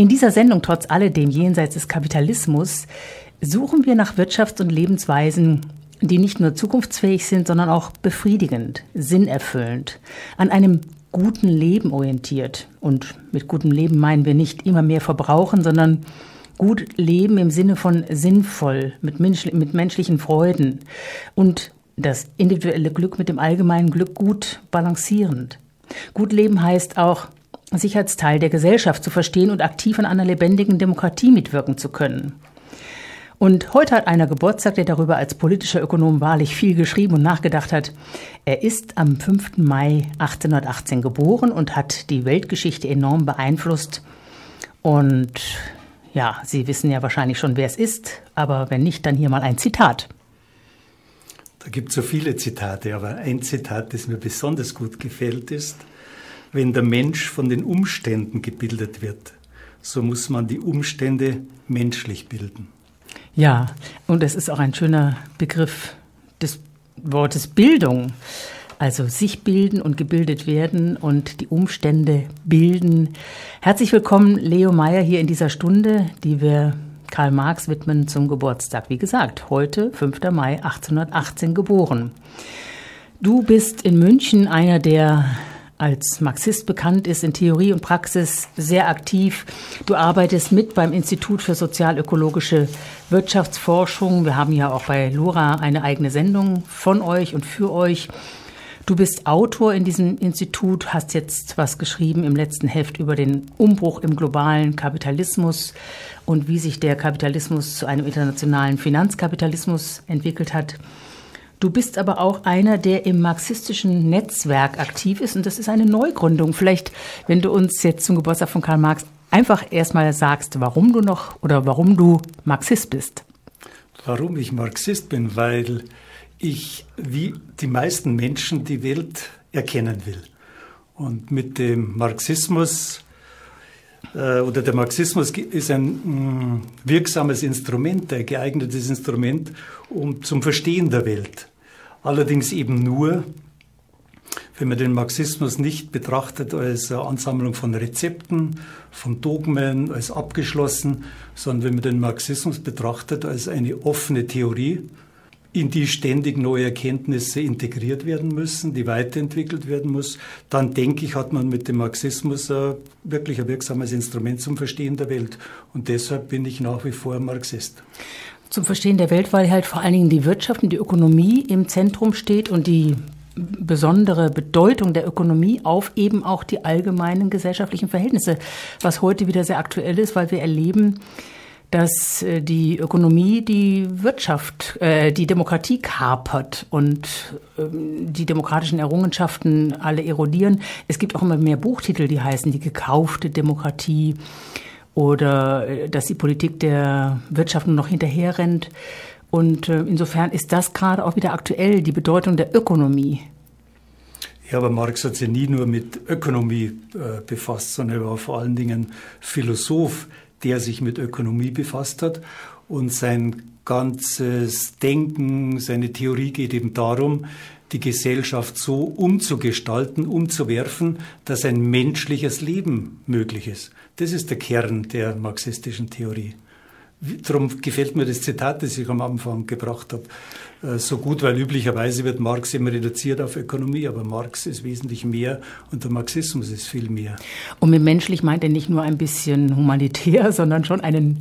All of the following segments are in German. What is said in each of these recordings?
In dieser Sendung, trotz alledem jenseits des Kapitalismus, suchen wir nach Wirtschafts- und Lebensweisen, die nicht nur zukunftsfähig sind, sondern auch befriedigend, sinnerfüllend, an einem guten Leben orientiert. Und mit gutem Leben meinen wir nicht immer mehr verbrauchen, sondern gut leben im Sinne von sinnvoll, mit, mensch mit menschlichen Freuden und das individuelle Glück mit dem allgemeinen Glück gut balancierend. Gut leben heißt auch, sich als Teil der Gesellschaft zu verstehen und aktiv an einer lebendigen Demokratie mitwirken zu können. Und heute hat einer Geburtstag, der darüber als politischer Ökonom wahrlich viel geschrieben und nachgedacht hat. Er ist am 5. Mai 1818 geboren und hat die Weltgeschichte enorm beeinflusst. Und ja, Sie wissen ja wahrscheinlich schon, wer es ist, aber wenn nicht, dann hier mal ein Zitat. Da gibt es so viele Zitate, aber ein Zitat, das mir besonders gut gefällt, ist, wenn der Mensch von den Umständen gebildet wird, so muss man die Umstände menschlich bilden. Ja, und es ist auch ein schöner Begriff des Wortes Bildung. Also sich bilden und gebildet werden und die Umstände bilden. Herzlich willkommen, Leo Meyer, hier in dieser Stunde, die wir Karl Marx widmen zum Geburtstag. Wie gesagt, heute, 5. Mai 1818 geboren. Du bist in München einer der als Marxist bekannt ist, in Theorie und Praxis sehr aktiv. Du arbeitest mit beim Institut für sozialökologische Wirtschaftsforschung. Wir haben ja auch bei Lura eine eigene Sendung von euch und für euch. Du bist Autor in diesem Institut, hast jetzt was geschrieben im letzten Heft über den Umbruch im globalen Kapitalismus und wie sich der Kapitalismus zu einem internationalen Finanzkapitalismus entwickelt hat. Du bist aber auch einer, der im marxistischen Netzwerk aktiv ist und das ist eine Neugründung. Vielleicht, wenn du uns jetzt zum Geburtstag von Karl Marx einfach erstmal sagst, warum du noch oder warum du Marxist bist. Warum ich Marxist bin, weil ich wie die meisten Menschen die Welt erkennen will. Und mit dem Marxismus äh, oder der Marxismus ist ein mh, mm, wirksames Instrument, ein geeignetes Instrument um, zum Verstehen der Welt. Allerdings eben nur, wenn man den Marxismus nicht betrachtet als Ansammlung von Rezepten, von Dogmen, als abgeschlossen, sondern wenn man den Marxismus betrachtet als eine offene Theorie, in die ständig neue Erkenntnisse integriert werden müssen, die weiterentwickelt werden muss, dann denke ich, hat man mit dem Marxismus wirklich ein wirksames Instrument zum Verstehen der Welt. Und deshalb bin ich nach wie vor Marxist zum Verstehen der Welt, weil halt vor allen Dingen die Wirtschaft und die Ökonomie im Zentrum steht und die besondere Bedeutung der Ökonomie auf eben auch die allgemeinen gesellschaftlichen Verhältnisse, was heute wieder sehr aktuell ist, weil wir erleben, dass äh, die Ökonomie die Wirtschaft, äh, die Demokratie kapert und ähm, die demokratischen Errungenschaften alle erodieren. Es gibt auch immer mehr Buchtitel, die heißen die gekaufte Demokratie oder äh, dass die Politik der Wirtschaft nur noch hinterherrennt. Und äh, insofern ist das gerade auch wieder aktuell, die Bedeutung der Ökonomie. Ja, aber Marx hat sich nie nur mit Ökonomie äh, befasst, sondern er war vor allen Dingen Philosoph, der sich mit Ökonomie befasst hat. Und sein ganzes Denken, seine Theorie geht eben darum, die Gesellschaft so umzugestalten, umzuwerfen, dass ein menschliches Leben möglich ist. Das ist der Kern der marxistischen Theorie. Darum gefällt mir das Zitat, das ich am Anfang gebracht habe, äh, so gut, weil üblicherweise wird Marx immer reduziert auf Ökonomie, aber Marx ist wesentlich mehr und der Marxismus ist viel mehr. Und mit menschlich meint er nicht nur ein bisschen humanitär, sondern schon einen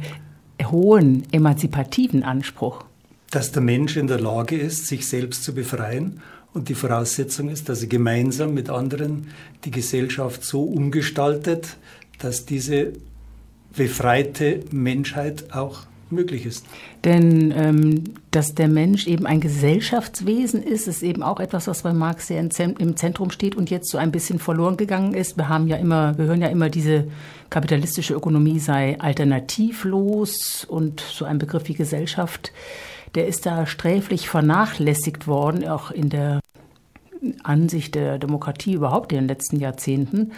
hohen emanzipativen Anspruch. Dass der Mensch in der Lage ist, sich selbst zu befreien und die Voraussetzung ist, dass er gemeinsam mit anderen die Gesellschaft so umgestaltet, dass diese befreite Menschheit auch möglich ist. Denn ähm, dass der Mensch eben ein Gesellschaftswesen ist, ist eben auch etwas, was bei Marx sehr im Zentrum steht und jetzt so ein bisschen verloren gegangen ist. Wir haben ja immer, wir hören ja immer, diese kapitalistische Ökonomie sei alternativlos und so ein Begriff wie Gesellschaft, der ist da sträflich vernachlässigt worden, auch in der Ansicht der Demokratie überhaupt in den letzten Jahrzehnten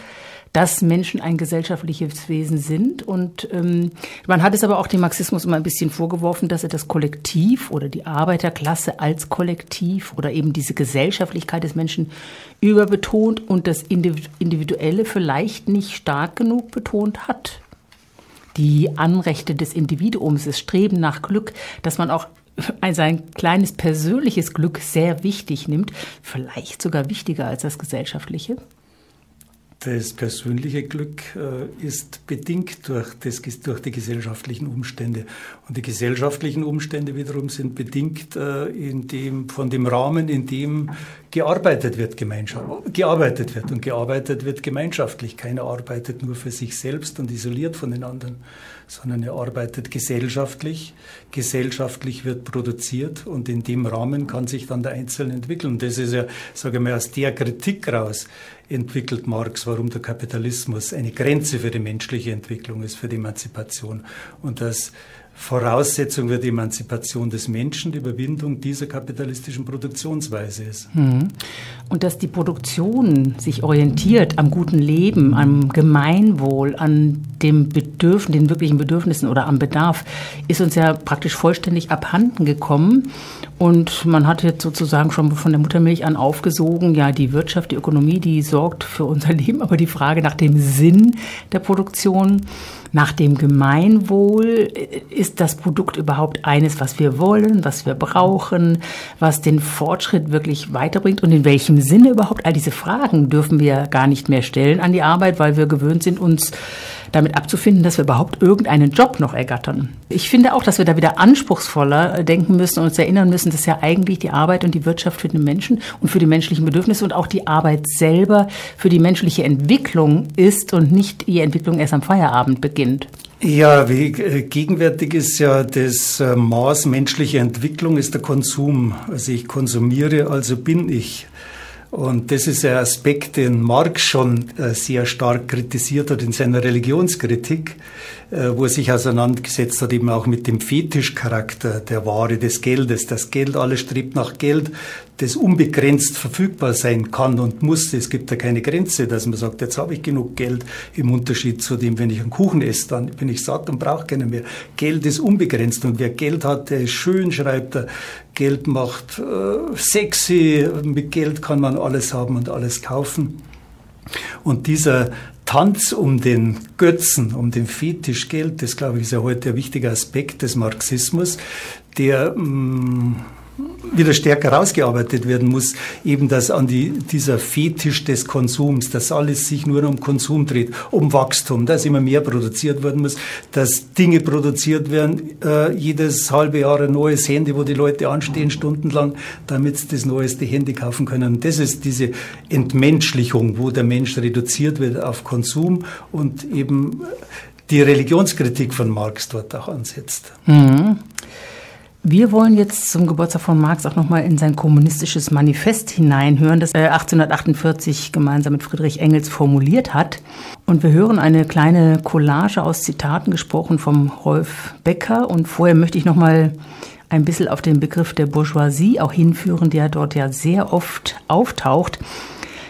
dass Menschen ein gesellschaftliches Wesen sind. Und ähm, man hat es aber auch dem Marxismus immer ein bisschen vorgeworfen, dass er das Kollektiv oder die Arbeiterklasse als Kollektiv oder eben diese Gesellschaftlichkeit des Menschen überbetont und das Individuelle vielleicht nicht stark genug betont hat. die Anrechte des Individuums, das Streben nach Glück, dass man auch sein kleines persönliches Glück sehr wichtig nimmt, vielleicht sogar wichtiger als das gesellschaftliche? Das persönliche Glück äh, ist bedingt durch, das, durch die gesellschaftlichen Umstände. Und die gesellschaftlichen Umstände wiederum sind bedingt äh, in dem, von dem Rahmen, in dem gearbeitet wird, Gemeinschaft, gearbeitet wird. Und gearbeitet wird gemeinschaftlich. Keiner arbeitet nur für sich selbst und isoliert von den anderen, sondern er arbeitet gesellschaftlich. Gesellschaftlich wird produziert und in dem Rahmen kann sich dann der Einzelne entwickeln. Und das ist ja, sage ich mal, aus der Kritik raus entwickelt Marx, warum der Kapitalismus eine Grenze für die menschliche Entwicklung ist, für die Emanzipation. Und dass Voraussetzung für die Emanzipation des Menschen die Überwindung dieser kapitalistischen Produktionsweise ist. Hm. Und dass die Produktion sich orientiert am guten Leben, am Gemeinwohl, an dem Bedürfnis, den wirklichen Bedürfnissen oder am Bedarf, ist uns ja praktisch vollständig abhanden gekommen. Und man hat jetzt sozusagen schon von der Muttermilch an aufgesogen, ja, die Wirtschaft, die Ökonomie, die sorgt für unser Leben, aber die Frage nach dem Sinn der Produktion, nach dem Gemeinwohl, ist das Produkt überhaupt eines, was wir wollen, was wir brauchen, was den Fortschritt wirklich weiterbringt und in welchem Sinne überhaupt? All diese Fragen dürfen wir gar nicht mehr stellen an die Arbeit, weil wir gewöhnt sind, uns damit abzufinden, dass wir überhaupt irgendeinen Job noch ergattern. Ich finde auch, dass wir da wieder anspruchsvoller denken müssen und uns erinnern müssen, dass ja eigentlich die Arbeit und die Wirtschaft für den Menschen und für die menschlichen Bedürfnisse und auch die Arbeit selber für die menschliche Entwicklung ist und nicht die Entwicklung erst am Feierabend beginnt. Ja, wie äh, gegenwärtig ist ja das äh, Maß menschlicher Entwicklung ist der Konsum. Also ich konsumiere, also bin ich. Und das ist ein Aspekt, den Marx schon äh, sehr stark kritisiert hat in seiner Religionskritik, wo er sich auseinandergesetzt hat, eben auch mit dem Fetischcharakter der Ware, des Geldes. Das Geld, alles strebt nach Geld, das unbegrenzt verfügbar sein kann und muss. Es gibt da keine Grenze, dass man sagt, jetzt habe ich genug Geld im Unterschied zu dem, wenn ich einen Kuchen esse, dann bin ich satt und brauche keinen mehr. Geld ist unbegrenzt und wer Geld hat, der ist schön, schreibt er. Geld macht äh, sexy, mit Geld kann man alles haben und alles kaufen. Und dieser Tanz um den Götzen, um den Fetisch Geld, das glaube ich ist ja heute ein wichtiger Aspekt des Marxismus, der mh, mm, wieder stärker rausgearbeitet werden muss, eben dass an die, dieser Fetisch des Konsums, dass alles sich nur um Konsum dreht, um Wachstum, dass immer mehr produziert werden muss, dass Dinge produziert werden, äh, jedes halbe Jahr ein neues Handy, wo die Leute anstehen stundenlang, damit sie das neueste Handy kaufen können. Das ist diese Entmenschlichung, wo der Mensch reduziert wird auf Konsum und eben die Religionskritik von Marx dort auch ansetzt. Mhm. Wir wollen jetzt zum Geburtstag von Marx auch nochmal in sein kommunistisches Manifest hineinhören, das er 1848 gemeinsam mit Friedrich Engels formuliert hat. Und wir hören eine kleine Collage aus Zitaten gesprochen vom Rolf Becker. Und vorher möchte ich nochmal ein bisschen auf den Begriff der Bourgeoisie auch hinführen, der dort ja sehr oft auftaucht.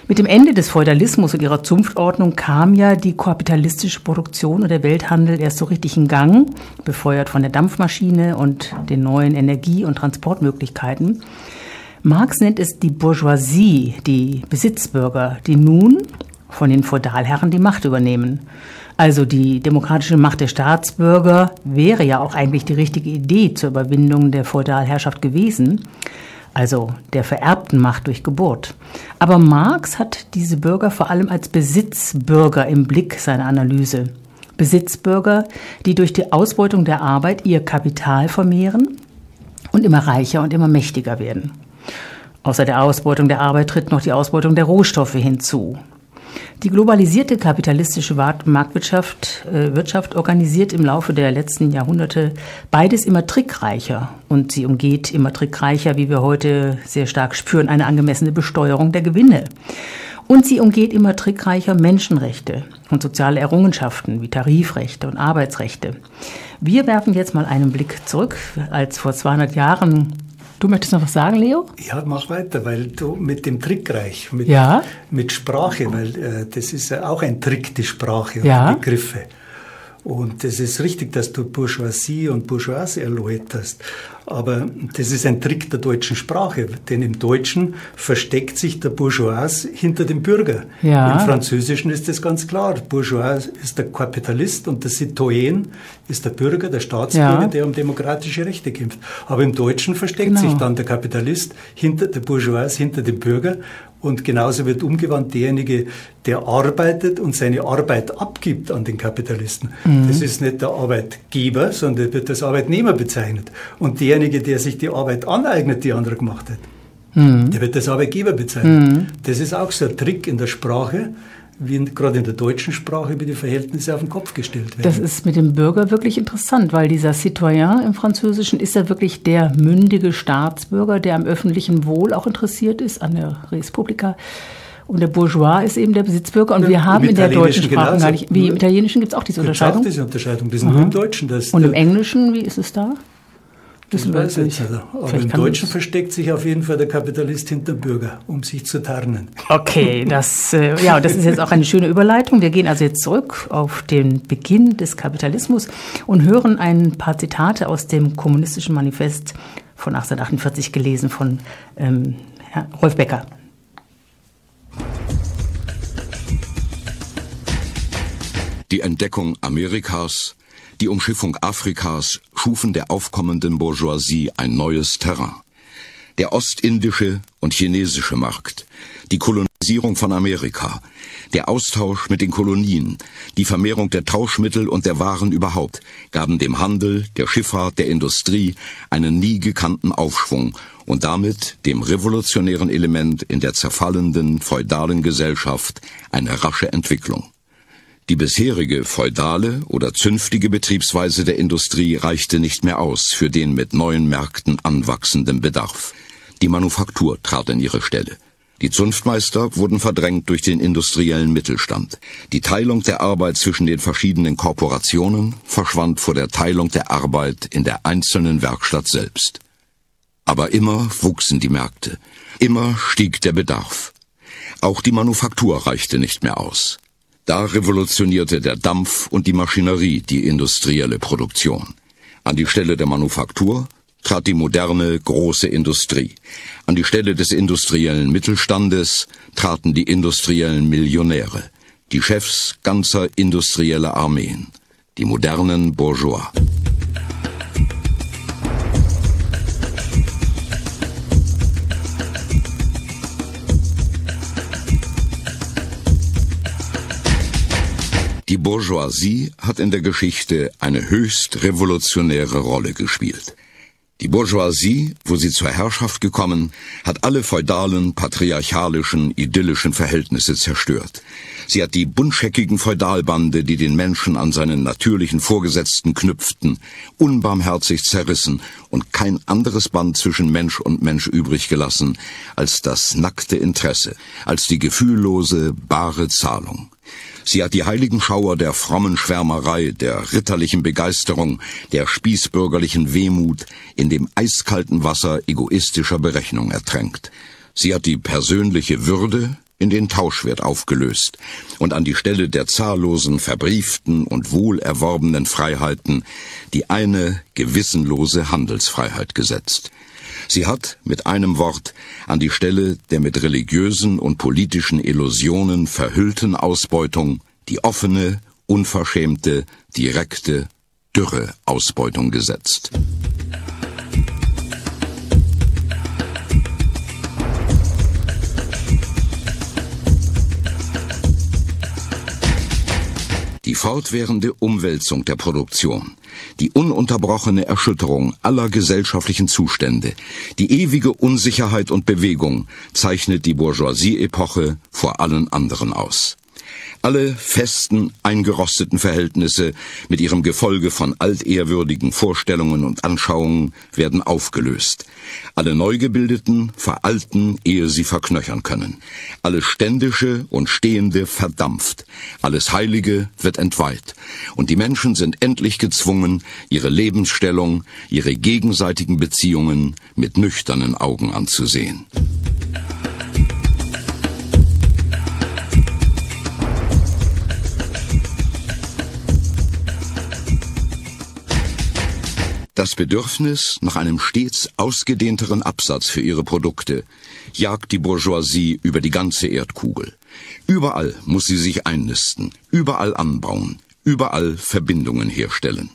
Mit dem Ende des Feudalismus und ihrer Zunftordnung kam ja die kapitalistische Produktion und der Welthandel erst so richtig in Gang, befeuert von der Dampfmaschine und den neuen Energie- und Transportmöglichkeiten. Marx nennt es die Bourgeoisie, die Besitzbürger, die nun von den Feudalherren die Macht übernehmen. Also die demokratische Macht der Staatsbürger wäre ja auch eigentlich die richtige Idee zur Überwindung der Feudalherrschaft gewesen also der vererbten Macht durch Geburt. Aber Marx hat diese Bürger vor allem als Besitzbürger im Blick seiner Analyse. Besitzbürger, die durch die Ausbeutung der Arbeit ihr Kapital vermehren und immer reicher und immer mächtiger werden. Außer der Ausbeutung der Arbeit tritt noch die Ausbeutung der Rohstoffe hinzu. Die globalisierte kapitalistische Marktwirtschaft äh, Wirtschaft organisiert im Laufe der letzten Jahrhunderte beides immer trickreicher und sie umgeht immer trickreicher, wie wir heute sehr stark spüren, eine angemessene Besteuerung der Gewinne. Und sie umgeht immer trickreicher Menschenrechte und soziale Errungenschaften wie Tarifrechte und Arbeitsrechte. Wir werfen jetzt mal einen Blick zurück, als vor 200 Jahren Du möchtest noch was sagen, Leo? Ja, mach weiter, weil du mit dem Trickreich, mit, ja? mit Sprache, weil äh, das ist ja auch ein Trick, die Sprache und ja? die Begriffe. Und es ist richtig, dass du Bourgeoisie und Bourgeois erläuterst. Aber das ist ein Trick der deutschen Sprache, denn im Deutschen versteckt sich der Bourgeois hinter dem Bürger. Ja. Im Französischen ist das ganz klar. Bourgeois ist der Kapitalist und der Citoyen ist der Bürger, der Staatsbürger, ja. der um demokratische Rechte kämpft. Aber im Deutschen versteckt genau. sich dann der Kapitalist hinter der Bourgeois hinter dem Bürger und genauso wird umgewandt derjenige, der arbeitet und seine Arbeit abgibt an den Kapitalisten. Mhm. Das ist nicht der Arbeitgeber, sondern wird als Arbeitnehmer bezeichnet. Und derjenige, der sich die Arbeit aneignet, die andere gemacht hat, mhm. der wird als Arbeitgeber bezeichnet. Mhm. Das ist auch so ein Trick in der Sprache, wie gerade in der deutschen Sprache über die Verhältnisse auf den Kopf gestellt werden. Das ist mit dem Bürger wirklich interessant, weil dieser Citoyen im Französischen ist ja wirklich der mündige Staatsbürger, der am öffentlichen Wohl auch interessiert ist, an der Respublika. Und der Bourgeois ist eben der Besitzbürger. Und ja, wir haben in der deutschen Sprache gar nicht, wie im Italienischen gibt es auch diese Unterscheidung. Auch diese Unterscheidung, das ist nur im Deutschen. Das Und im Englischen, wie ist es da? Das weiß ich nicht. Also, aber im Deutschen versteckt sich auf jeden Fall der Kapitalist hinter dem Bürger, um sich zu tarnen. Okay, das, äh, ja, das ist jetzt auch eine schöne Überleitung. Wir gehen also jetzt zurück auf den Beginn des Kapitalismus und hören ein paar Zitate aus dem Kommunistischen Manifest von 1848 gelesen von ähm, Rolf Becker. Die Entdeckung Amerikas die Umschiffung Afrikas schufen der aufkommenden Bourgeoisie ein neues Terrain. Der ostindische und chinesische Markt, die Kolonisierung von Amerika, der Austausch mit den Kolonien, die Vermehrung der Tauschmittel und der Waren überhaupt gaben dem Handel, der Schifffahrt, der Industrie einen nie gekannten Aufschwung und damit dem revolutionären Element in der zerfallenden feudalen Gesellschaft eine rasche Entwicklung. Die bisherige feudale oder zünftige Betriebsweise der Industrie reichte nicht mehr aus für den mit neuen Märkten anwachsenden Bedarf. Die Manufaktur trat in ihre Stelle. Die Zunftmeister wurden verdrängt durch den industriellen Mittelstand. Die Teilung der Arbeit zwischen den verschiedenen Korporationen verschwand vor der Teilung der Arbeit in der einzelnen Werkstatt selbst. Aber immer wuchsen die Märkte, immer stieg der Bedarf. Auch die Manufaktur reichte nicht mehr aus. Da revolutionierte der Dampf und die Maschinerie die industrielle Produktion. An die Stelle der Manufaktur trat die moderne große Industrie. An die Stelle des industriellen Mittelstandes traten die industriellen Millionäre, die Chefs ganzer industrieller Armeen, die modernen Bourgeois. Die Bourgeoisie hat in der Geschichte eine höchst revolutionäre Rolle gespielt. Die Bourgeoisie, wo sie zur Herrschaft gekommen, hat alle feudalen, patriarchalischen, idyllischen Verhältnisse zerstört. Sie hat die buntscheckigen Feudalbande, die den Menschen an seinen natürlichen Vorgesetzten knüpften, unbarmherzig zerrissen und kein anderes Band zwischen Mensch und Mensch übrig gelassen als das nackte Interesse, als die gefühllose, bare Zahlung. Sie hat die heiligen Schauer der frommen Schwärmerei, der ritterlichen Begeisterung, der spießbürgerlichen Wehmut in dem eiskalten Wasser egoistischer Berechnung ertränkt. Sie hat die persönliche Würde in den Tauschwert aufgelöst und an die Stelle der zahllosen verbrieften und wohlerworbenen Freiheiten die eine gewissenlose Handelsfreiheit gesetzt. Sie hat, mit einem Wort, an die Stelle der mit religiösen und politischen Illusionen verhüllten Ausbeutung die offene, unverschämte, direkte, dürre Ausbeutung gesetzt. Die fortwährende Umwälzung der Produktion, die ununterbrochene Erschütterung aller gesellschaftlichen Zustände, die ewige Unsicherheit und Bewegung zeichnet die Bourgeoisie-Epoche vor allen anderen aus. Alle festen, eingerosteten Verhältnisse mit ihrem Gefolge von altehrwürdigen Vorstellungen und Anschauungen werden aufgelöst. Alle Neugebildeten veralten, ehe sie verknöchern können. Alles Ständische und Stehende verdampft. Alles Heilige wird entweiht. Und die Menschen sind endlich gezwungen, ihre Lebensstellung, ihre gegenseitigen Beziehungen mit nüchternen Augen anzusehen. Das Bedürfnis nach einem stets ausgedehnteren Absatz für ihre Produkte jagt die Bourgeoisie über die ganze Erdkugel. Überall muss sie sich einnisten, überall anbauen, überall Verbindungen herstellen.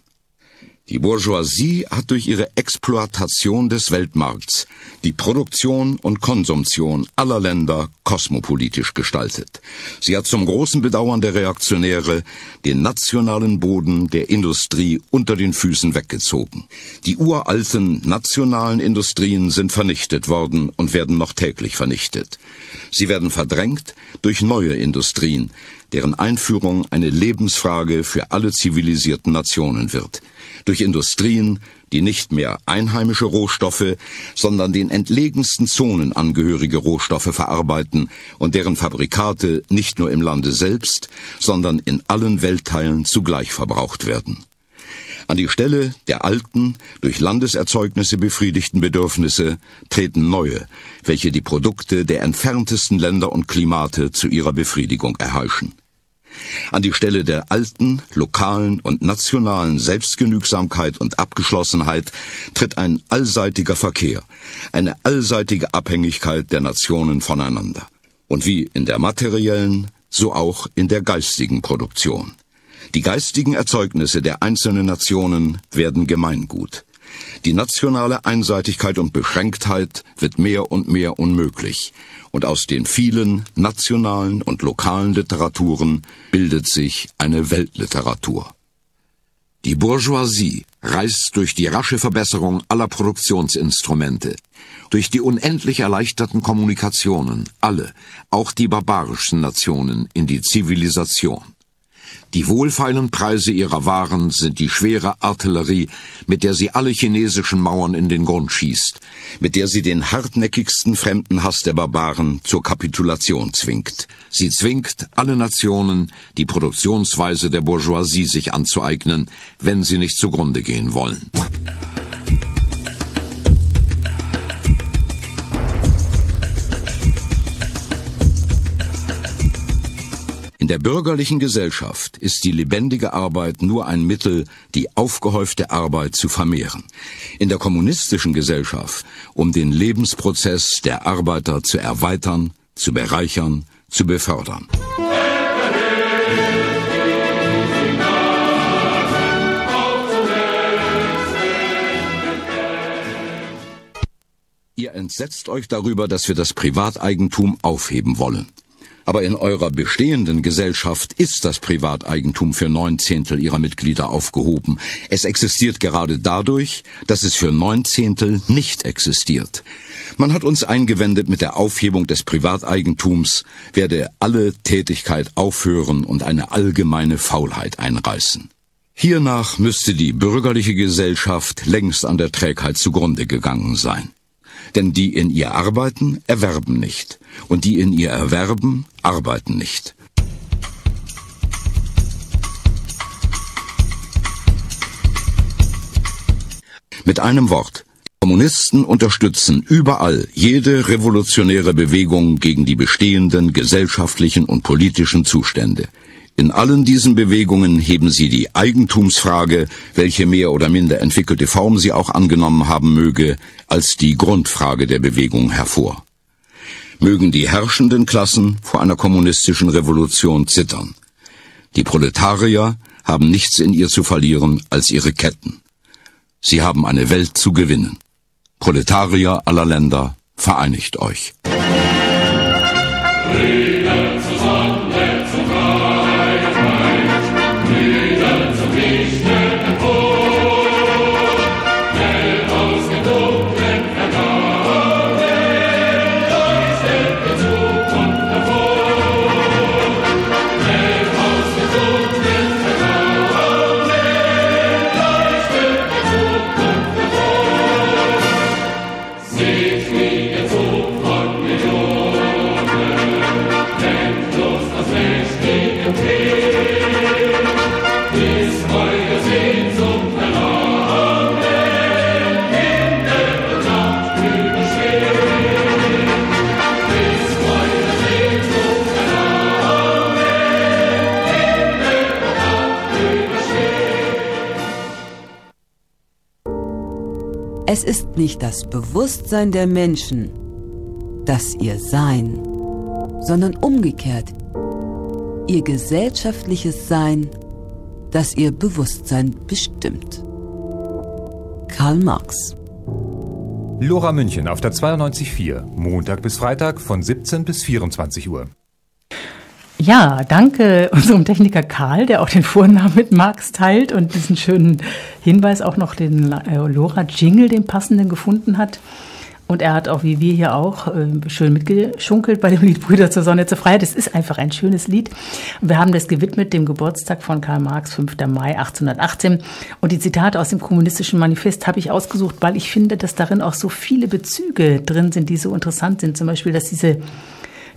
Die Bourgeoisie hat durch ihre Exploitation des Weltmarkts die Produktion und Konsumtion aller Länder kosmopolitisch gestaltet. Sie hat zum großen Bedauern der Reaktionäre den nationalen Boden der Industrie unter den Füßen weggezogen. Die uralten nationalen Industrien sind vernichtet worden und werden noch täglich vernichtet. Sie werden verdrängt durch neue Industrien, deren Einführung eine Lebensfrage für alle zivilisierten Nationen wird durch Industrien, die nicht mehr einheimische Rohstoffe, sondern den entlegensten Zonen angehörige Rohstoffe verarbeiten und deren Fabrikate nicht nur im Lande selbst, sondern in allen Weltteilen zugleich verbraucht werden. An die Stelle der alten, durch Landeserzeugnisse befriedigten Bedürfnisse treten neue, welche die Produkte der entferntesten Länder und Klimate zu ihrer Befriedigung erheischen. An die Stelle der alten, lokalen und nationalen Selbstgenügsamkeit und Abgeschlossenheit tritt ein allseitiger Verkehr, eine allseitige Abhängigkeit der Nationen voneinander. Und wie in der materiellen, so auch in der geistigen Produktion. Die geistigen Erzeugnisse der einzelnen Nationen werden Gemeingut. Die nationale Einseitigkeit und Beschränktheit wird mehr und mehr unmöglich, und aus den vielen nationalen und lokalen Literaturen bildet sich eine Weltliteratur. Die Bourgeoisie reist durch die rasche Verbesserung aller Produktionsinstrumente, durch die unendlich erleichterten Kommunikationen alle, auch die barbarischen Nationen, in die Zivilisation. Die wohlfeilen Preise ihrer Waren sind die schwere Artillerie, mit der sie alle chinesischen Mauern in den Grund schießt, mit der sie den hartnäckigsten Fremdenhass der Barbaren zur Kapitulation zwingt. Sie zwingt alle Nationen, die Produktionsweise der Bourgeoisie sich anzueignen, wenn sie nicht zugrunde gehen wollen. In der bürgerlichen Gesellschaft ist die lebendige Arbeit nur ein Mittel, die aufgehäufte Arbeit zu vermehren. In der kommunistischen Gesellschaft, um den Lebensprozess der Arbeiter zu erweitern, zu bereichern, zu befördern. Ihr entsetzt euch darüber, dass wir das Privateigentum aufheben wollen. Aber in eurer bestehenden Gesellschaft ist das Privateigentum für neun Zehntel ihrer Mitglieder aufgehoben. Es existiert gerade dadurch, dass es für neun Zehntel nicht existiert. Man hat uns eingewendet, mit der Aufhebung des Privateigentums werde alle Tätigkeit aufhören und eine allgemeine Faulheit einreißen. Hiernach müsste die bürgerliche Gesellschaft längst an der Trägheit zugrunde gegangen sein. Denn die in ihr arbeiten, erwerben nicht, und die in ihr erwerben, arbeiten nicht. Mit einem Wort, Kommunisten unterstützen überall jede revolutionäre Bewegung gegen die bestehenden gesellschaftlichen und politischen Zustände. In allen diesen Bewegungen heben sie die Eigentumsfrage, welche mehr oder minder entwickelte Form sie auch angenommen haben möge, als die Grundfrage der Bewegung hervor. Mögen die herrschenden Klassen vor einer kommunistischen Revolution zittern. Die Proletarier haben nichts in ihr zu verlieren als ihre Ketten. Sie haben eine Welt zu gewinnen. Proletarier aller Länder, vereinigt euch. Frieden Es ist nicht das Bewusstsein der Menschen, das ihr Sein, sondern umgekehrt ihr gesellschaftliches Sein, das ihr Bewusstsein bestimmt. Karl Marx Lora München auf der 92.4, Montag bis Freitag von 17 bis 24 Uhr. Ja, danke unserem Techniker Karl, der auch den Vornamen mit Marx teilt und diesen schönen Hinweis auch noch den äh, Lora Jingle, den passenden gefunden hat. Und er hat auch, wie wir hier auch, äh, schön mitgeschunkelt bei dem Lied Brüder zur Sonne zur Freiheit. Das ist einfach ein schönes Lied. Wir haben das gewidmet dem Geburtstag von Karl Marx, 5. Mai 1818. Und die Zitate aus dem kommunistischen Manifest habe ich ausgesucht, weil ich finde, dass darin auch so viele Bezüge drin sind, die so interessant sind. Zum Beispiel, dass diese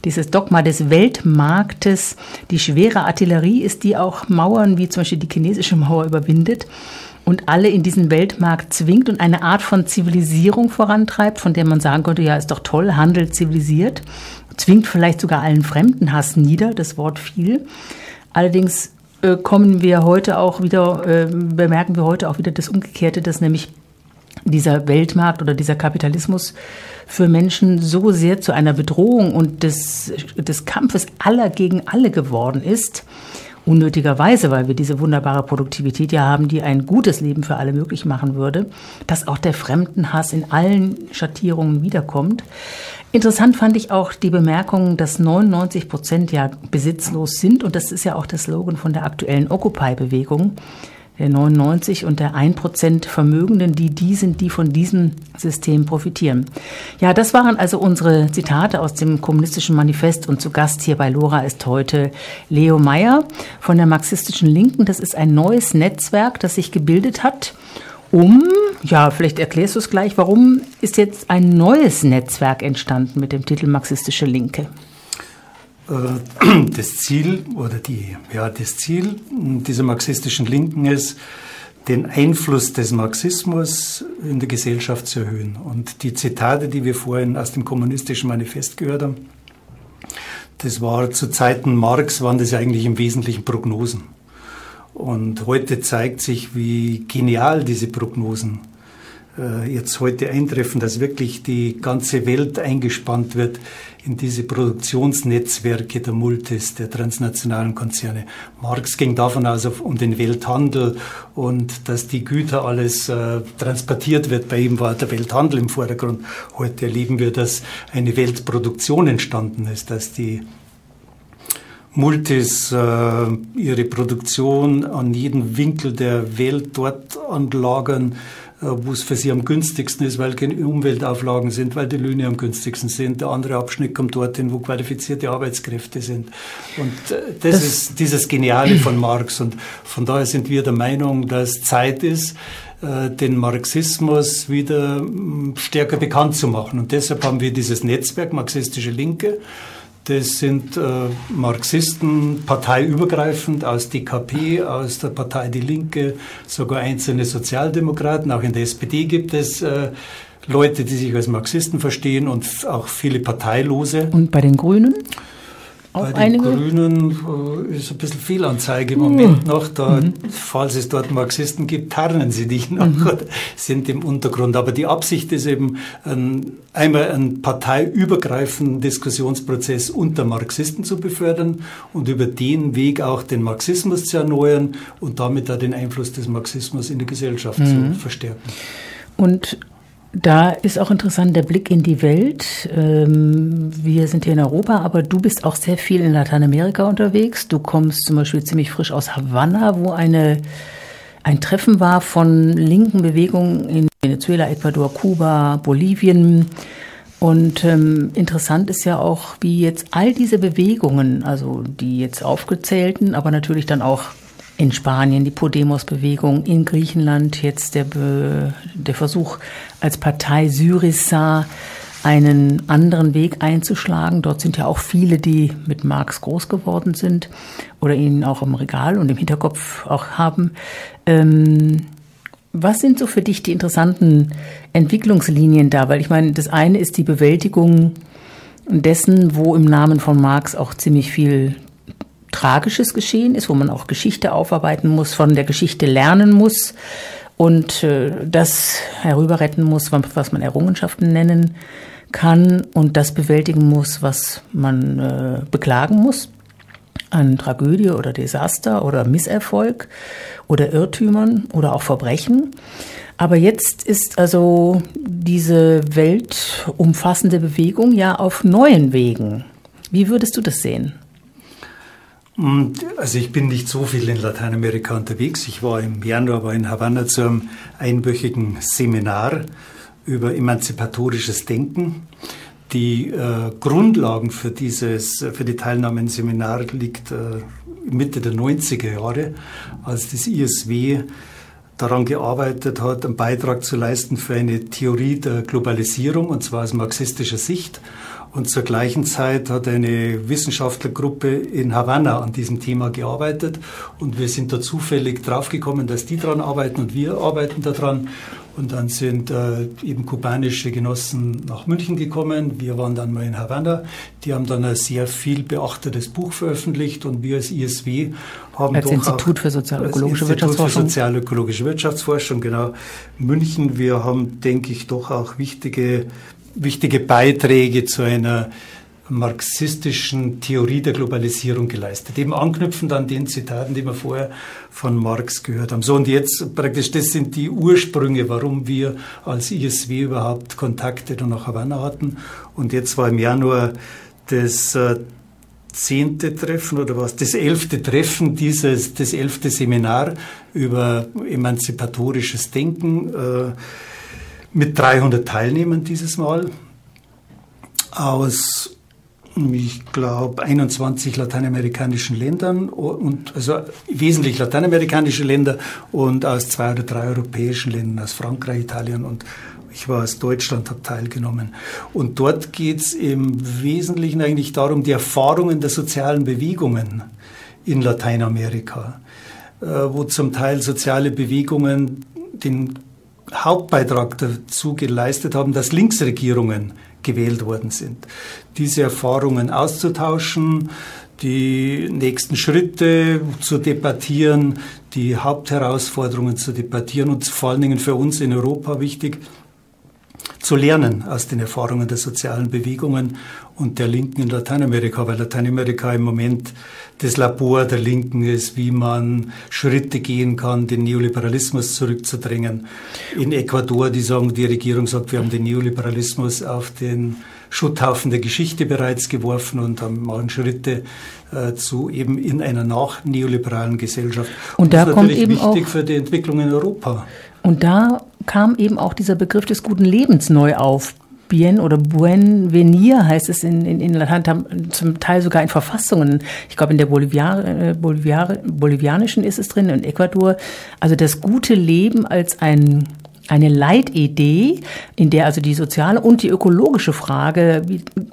dieses Dogma des Weltmarktes die schwere Artillerie ist, die auch Mauern wie zum Beispiel die chinesische Mauer überwindet und alle in diesen Weltmarkt zwingt und eine Art von Zivilisierung vorantreibt, von der man sagen könnte, ja, ist doch toll, Handel zivilisiert, zwingt vielleicht sogar allen Fremdenhass nieder, das Wort viel. Allerdings äh, kommen wir heute auch wieder, äh, bemerken wir heute auch wieder das Umgekehrte, dass nämlich dieser Weltmarkt oder dieser Kapitalismus für Menschen so sehr zu einer Bedrohung und des, des Kampfes aller gegen alle geworden ist, unnötigerweise, weil wir diese wunderbare Produktivität ja haben, die ein gutes Leben für alle möglich machen würde, dass auch der Fremdenhass in allen Schattierungen wiederkommt. Interessant fand ich auch die Bemerkung, dass 99 Prozent ja besitzlos sind. Und das ist ja auch der Slogan von der aktuellen Occupy-Bewegung der 99 und der 1% Vermögenden, die die sind, die von diesem System profitieren. Ja, das waren also unsere Zitate aus dem kommunistischen Manifest und zu Gast hier bei Lora ist heute Leo Meyer von der marxistischen Linken. Das ist ein neues Netzwerk, das sich gebildet hat um, ja, vielleicht erklärst du es gleich, warum ist jetzt ein neues Netzwerk entstanden mit dem Titel Marxistische Linke? Äh, das Ziel oder die, ja, das Ziel dieser marxistischen Linken ist, den Einfluss des Marxismus in der Gesellschaft zu erhöhen. Und die Zitate, die wir vorhin aus dem kommunistischen Manifest gehört haben, das war zu Zeiten Marx, waren das eigentlich im Wesentlichen Prognosen. Und heute zeigt sich, wie genial diese Prognosen jetzt heute eintreffen, dass wirklich die ganze Welt eingespannt wird in diese Produktionsnetzwerke der Multis, der transnationalen Konzerne. Marx ging davon aus, um den Welthandel und dass die Güter alles äh, transportiert wird. Bei ihm war der Welthandel im Vordergrund. Heute erleben wir, dass eine Weltproduktion entstanden ist, dass die Multis äh, ihre Produktion an jedem Winkel der Welt dort anlagern, äh, wo es für sie am günstigsten ist, weil keine Umweltauflagen sind, weil die Löhne am günstigsten sind. Der andere Abschnitt kommt dorthin, wo qualifizierte Arbeitskräfte sind. Und äh, das, das ist dieses Geniale von Marx. Und von daher sind wir der Meinung, dass Zeit ist, äh, den Marxismus wieder stärker bekannt zu machen. Und deshalb haben wir dieses Netzwerk Marxistische Linke, das sind äh, Marxisten, parteiübergreifend aus DKP, aus der Partei Die Linke, sogar einzelne Sozialdemokraten. Auch in der SPD gibt es äh, Leute, die sich als Marxisten verstehen und auch viele Parteilose. Und bei den Grünen? Auch Bei den einige? Grünen äh, ist ein bisschen Fehlanzeige im Moment noch. Da, mhm. Falls es dort Marxisten gibt, tarnen sie dich noch, mhm. sind im Untergrund. Aber die Absicht ist eben, ein, einmal einen parteiübergreifenden Diskussionsprozess unter Marxisten zu befördern und über den Weg auch den Marxismus zu erneuern und damit auch den Einfluss des Marxismus in die Gesellschaft mhm. zu verstärken. Und da ist auch interessant der Blick in die Welt. Ähm, wir sind hier in Europa, aber du bist auch sehr viel in Lateinamerika unterwegs. Du kommst zum Beispiel ziemlich frisch aus Havanna, wo eine, ein Treffen war von linken Bewegungen in Venezuela, Ecuador, Kuba, Bolivien. Und ähm, interessant ist ja auch, wie jetzt all diese Bewegungen, also die jetzt aufgezählten, aber natürlich dann auch in Spanien die Podemos-Bewegung, in Griechenland jetzt der, der Versuch als Partei Syriza einen anderen Weg einzuschlagen. Dort sind ja auch viele, die mit Marx groß geworden sind oder ihn auch im Regal und im Hinterkopf auch haben. Ähm, was sind so für dich die interessanten Entwicklungslinien da? Weil ich meine, das eine ist die Bewältigung dessen, wo im Namen von Marx auch ziemlich viel Tragisches geschehen ist, wo man auch Geschichte aufarbeiten muss, von der Geschichte lernen muss und äh, das herüberretten muss, was man Errungenschaften nennen kann und das bewältigen muss, was man äh, beklagen muss an Tragödie oder Desaster oder Misserfolg oder Irrtümern oder auch Verbrechen. Aber jetzt ist also diese weltumfassende Bewegung ja auf neuen Wegen. Wie würdest du das sehen? Also ich bin nicht so viel in Lateinamerika unterwegs. Ich war im Januar war in Havanna zu einem einwöchigen Seminar über emanzipatorisches Denken. Die äh, Grundlagen für dieses, für die Teilnahme im Seminar liegt äh, Mitte der 90er Jahre, als das ISW daran gearbeitet hat, einen Beitrag zu leisten für eine Theorie der Globalisierung, und zwar aus marxistischer Sicht. Und zur gleichen Zeit hat eine Wissenschaftlergruppe in Havanna an diesem Thema gearbeitet. Und wir sind da zufällig draufgekommen, dass die daran arbeiten und wir arbeiten daran. Und dann sind äh, eben kubanische Genossen nach München gekommen. Wir waren dann mal in Havanna. Die haben dann ein sehr viel beachtetes Buch veröffentlicht und wir als ISW haben als Institut für sozialökologische Wirtschaftsforschung. Institut für sozialökologische Wirtschaftsforschung, genau. München, wir haben, denke ich, doch auch wichtige, wichtige Beiträge zu einer marxistischen Theorie der Globalisierung geleistet. Eben anknüpfend an den Zitaten, die wir vorher von Marx gehört haben. So, und jetzt praktisch, das sind die Ursprünge, warum wir als ISW überhaupt Kontakte nach Havanna hatten. Und jetzt war im Januar das äh, zehnte Treffen oder was, das elfte Treffen, dieses, das elfte Seminar über emanzipatorisches Denken äh, mit 300 Teilnehmern dieses Mal aus ich glaube, 21 lateinamerikanischen Ländern und also wesentlich lateinamerikanische Länder und aus zwei oder drei europäischen Ländern, aus Frankreich, Italien und ich war aus Deutschland, habe teilgenommen. Und dort geht es im Wesentlichen eigentlich darum, die Erfahrungen der sozialen Bewegungen in Lateinamerika, äh, wo zum Teil soziale Bewegungen den Hauptbeitrag dazu geleistet haben, dass Linksregierungen gewählt worden sind. Diese Erfahrungen auszutauschen, die nächsten Schritte zu debattieren, die Hauptherausforderungen zu debattieren und vor allen Dingen für uns in Europa wichtig, zu lernen aus den Erfahrungen der sozialen Bewegungen und der Linken in Lateinamerika, weil Lateinamerika im Moment das Labor der Linken ist, wie man Schritte gehen kann, den Neoliberalismus zurückzudrängen. In Ecuador, die sagen, die Regierung sagt, wir haben den Neoliberalismus auf den Schutthaufen der Geschichte bereits geworfen und haben machen Schritte äh, zu eben in einer nach-neoliberalen Gesellschaft. Und, und da das ist kommt eben wichtig für die Entwicklung in Europa. Und da kam eben auch dieser Begriff des guten Lebens neu auf. Bien oder Buen Venir heißt es in, in, in Latein, zum Teil sogar in Verfassungen. Ich glaube, in der Boliviar, äh, Boliviar, bolivianischen ist es drin, in Ecuador. Also das gute Leben als ein eine Leitidee, in der also die soziale und die ökologische Frage